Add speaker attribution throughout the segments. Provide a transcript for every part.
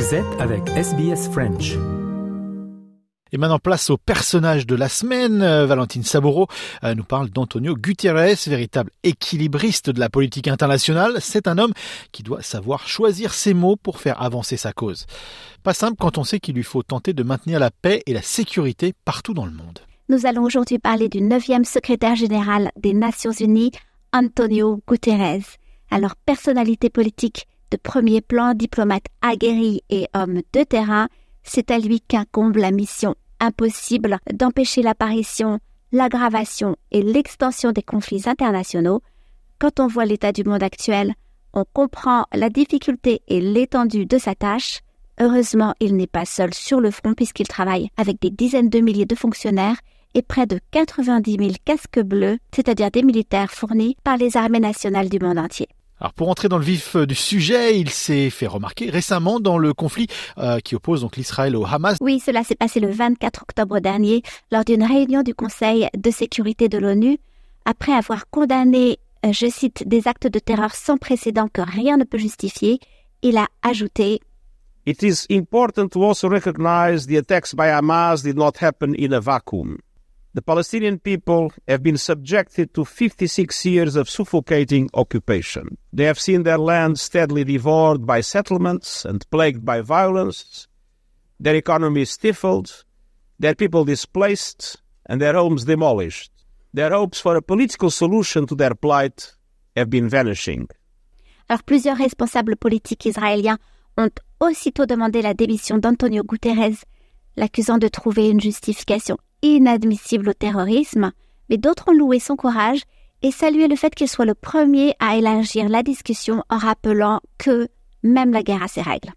Speaker 1: Vous êtes avec SBS French.
Speaker 2: Et maintenant, place au personnage de la semaine. Euh, Valentine Saboro euh, nous parle d'Antonio Gutiérrez, véritable équilibriste de la politique internationale. C'est un homme qui doit savoir choisir ses mots pour faire avancer sa cause. Pas simple quand on sait qu'il lui faut tenter de maintenir la paix et la sécurité partout dans le monde.
Speaker 3: Nous allons aujourd'hui parler du neuvième secrétaire général des Nations Unies, Antonio Guterres. Alors, personnalité politique de premier plan, diplomate aguerri et homme de terrain, c'est à lui qu'incombe la mission impossible d'empêcher l'apparition, l'aggravation et l'extension des conflits internationaux. Quand on voit l'état du monde actuel, on comprend la difficulté et l'étendue de sa tâche. Heureusement, il n'est pas seul sur le front puisqu'il travaille avec des dizaines de milliers de fonctionnaires et près de 90 000 casques bleus, c'est-à-dire des militaires fournis par les armées nationales du monde entier.
Speaker 2: Alors pour entrer dans le vif euh, du sujet, il s'est fait remarquer récemment dans le conflit euh, qui oppose donc l'Israël au Hamas.
Speaker 3: Oui, cela s'est passé le 24 octobre dernier lors d'une réunion du Conseil de sécurité de l'ONU. Après avoir condamné, euh, je cite, des actes de terreur sans précédent que rien ne peut justifier, il a ajouté
Speaker 4: It is important to also recognize the attacks by Hamas did not happen in a vacuum. The Palestinian people have been subjected to 56 years of suffocating occupation. They have seen their land steadily devoured by settlements and plagued by violence, their economy stifled, their people displaced, and their homes demolished. Their hopes for a political solution to their plight have been vanishing.
Speaker 3: Alors plusieurs responsables politiques israéliens ont aussitôt demandé la démission d'Antonio Guterres, l'accusant de trouver une justification inadmissible au terrorisme, mais d'autres ont loué son courage et salué le fait qu'il soit le premier à élargir la discussion en rappelant que même la guerre a ses règles.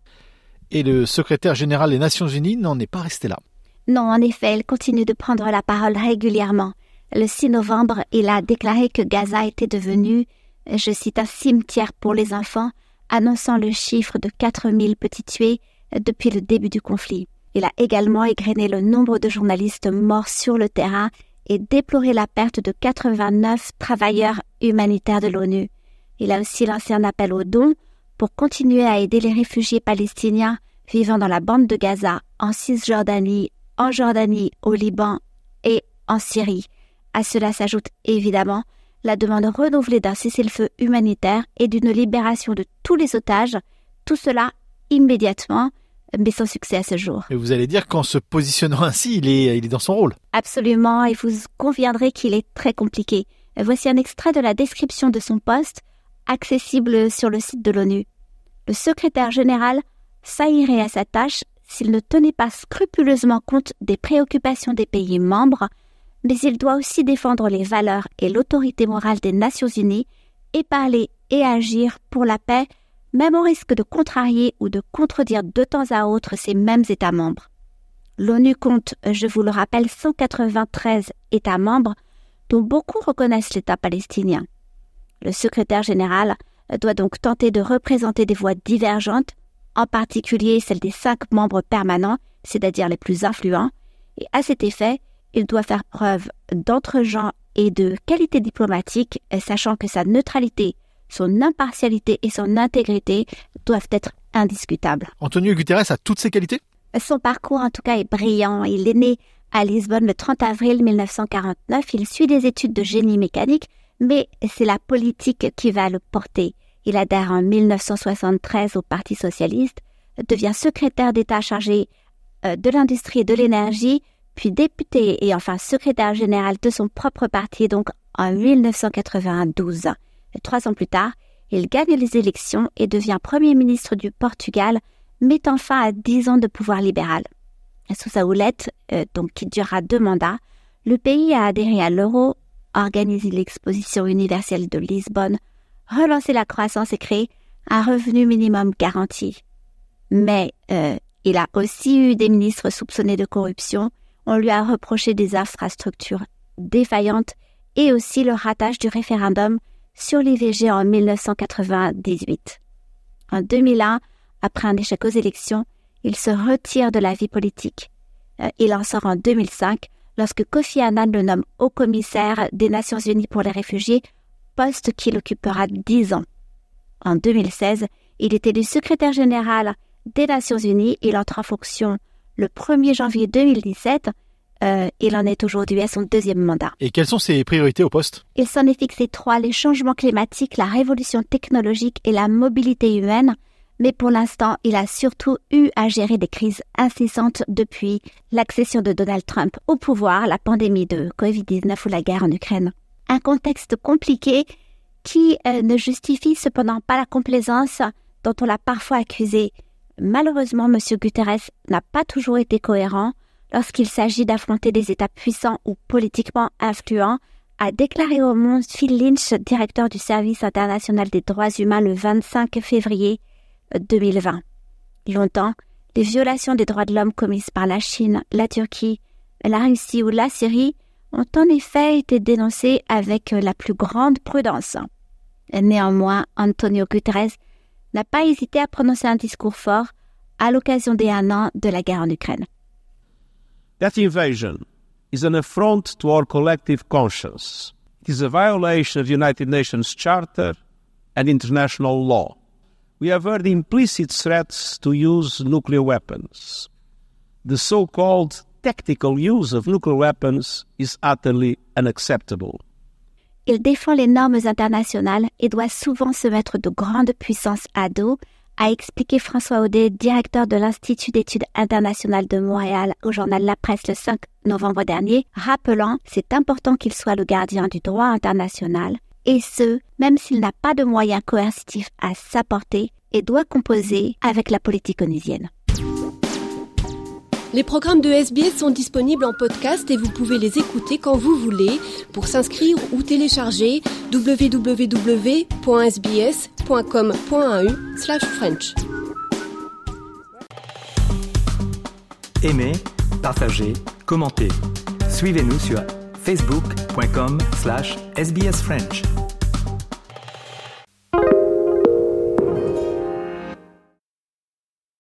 Speaker 2: Et le secrétaire général des Nations Unies n'en est pas resté là.
Speaker 3: Non, en effet, il continue de prendre la parole régulièrement. Le 6 novembre, il a déclaré que Gaza était devenu, je cite, un cimetière pour les enfants, annonçant le chiffre de 4000 petits tués depuis le début du conflit. Il a également égrené le nombre de journalistes morts sur le terrain et déploré la perte de 89 travailleurs humanitaires de l'ONU. Il a aussi lancé un appel aux dons pour continuer à aider les réfugiés palestiniens vivant dans la bande de Gaza, en Cisjordanie, en Jordanie, au Liban et en Syrie. À cela s'ajoute évidemment la demande renouvelée d'un cessez-le-feu humanitaire et d'une libération de tous les otages, tout cela immédiatement, mais sans succès à ce jour.
Speaker 2: Et vous allez dire qu'en se positionnant ainsi, il est, il est dans son rôle.
Speaker 3: Absolument, et vous conviendrez qu'il est très compliqué. Voici un extrait de la description de son poste, accessible sur le site de l'ONU. Le secrétaire général saillirait à sa tâche s'il ne tenait pas scrupuleusement compte des préoccupations des pays membres, mais il doit aussi défendre les valeurs et l'autorité morale des Nations Unies et parler et agir pour la paix même au risque de contrarier ou de contredire de temps à autre ces mêmes États membres. L'ONU compte, je vous le rappelle, 193 États membres, dont beaucoup reconnaissent l'État palestinien. Le secrétaire général doit donc tenter de représenter des voix divergentes, en particulier celles des cinq membres permanents, c'est-à-dire les plus influents, et à cet effet, il doit faire preuve d'entre-gens et de qualité diplomatique, sachant que sa neutralité son impartialité et son intégrité doivent être indiscutables.
Speaker 2: Antonio Guterres a toutes ces qualités?
Speaker 3: Son parcours en tout cas est brillant. Il est né à Lisbonne le 30 avril 1949. Il suit des études de génie mécanique, mais c'est la politique qui va le porter. Il adhère en 1973 au Parti socialiste, devient secrétaire d'État chargé euh, de l'industrie et de l'énergie, puis député et enfin secrétaire général de son propre parti, donc en 1992. Trois ans plus tard, il gagne les élections et devient Premier ministre du Portugal, mettant fin à dix ans de pouvoir libéral. Sous sa houlette, euh, donc qui durera deux mandats, le pays a adhéré à l'euro, organisé l'exposition universelle de Lisbonne, relancé la croissance et créé un revenu minimum garanti. Mais euh, il a aussi eu des ministres soupçonnés de corruption, on lui a reproché des infrastructures défaillantes et aussi le ratage du référendum sur l'IVG en 1998. En 2001, après un échec aux élections, il se retire de la vie politique. Euh, il en sort en 2005 lorsque Kofi Annan le nomme haut commissaire des Nations Unies pour les réfugiés, poste qu'il occupera dix ans. En 2016, il est élu secrétaire général des Nations Unies. Il entre en fonction le 1er janvier 2017. Euh, il en est aujourd'hui à son deuxième mandat.
Speaker 2: Et quelles sont ses priorités au poste?
Speaker 3: Il s'en est fixé trois, les changements climatiques, la révolution technologique et la mobilité humaine. Mais pour l'instant, il a surtout eu à gérer des crises incessantes depuis l'accession de Donald Trump au pouvoir, la pandémie de Covid-19 ou la guerre en Ukraine. Un contexte compliqué qui euh, ne justifie cependant pas la complaisance dont on l'a parfois accusé. Malheureusement, M. Guterres n'a pas toujours été cohérent lorsqu'il s'agit d'affronter des États puissants ou politiquement influents, a déclaré au monde Phil Lynch, directeur du Service international des droits humains le 25 février 2020. Longtemps, les violations des droits de l'homme commises par la Chine, la Turquie, la Russie ou la Syrie ont en effet été dénoncées avec la plus grande prudence. Néanmoins, Antonio Guterres n'a pas hésité à prononcer un discours fort à l'occasion des un an de la guerre en Ukraine.
Speaker 4: That invasion is an affront to our collective conscience. It is a violation of the United Nations Charter and international law. We have heard implicit threats to use nuclear weapons. The so called tactical use of nuclear weapons is utterly unacceptable.
Speaker 3: Il défend les normes internationales et doit souvent se mettre de grandes puissances à dos a expliqué François Audet, directeur de l'Institut d'études internationales de Montréal au journal La Presse le 5 novembre dernier, rappelant c'est important qu'il soit le gardien du droit international, et ce, même s'il n'a pas de moyens coercitifs à s'apporter et doit composer avec la politique onusienne.
Speaker 5: Les programmes de SBS sont disponibles en podcast et vous pouvez les écouter quand vous voulez. Pour s'inscrire ou télécharger, www.sbs.com.au/french.
Speaker 1: Aimez, partagez, commentez. Suivez-nous sur facebook.com/sbsfrench.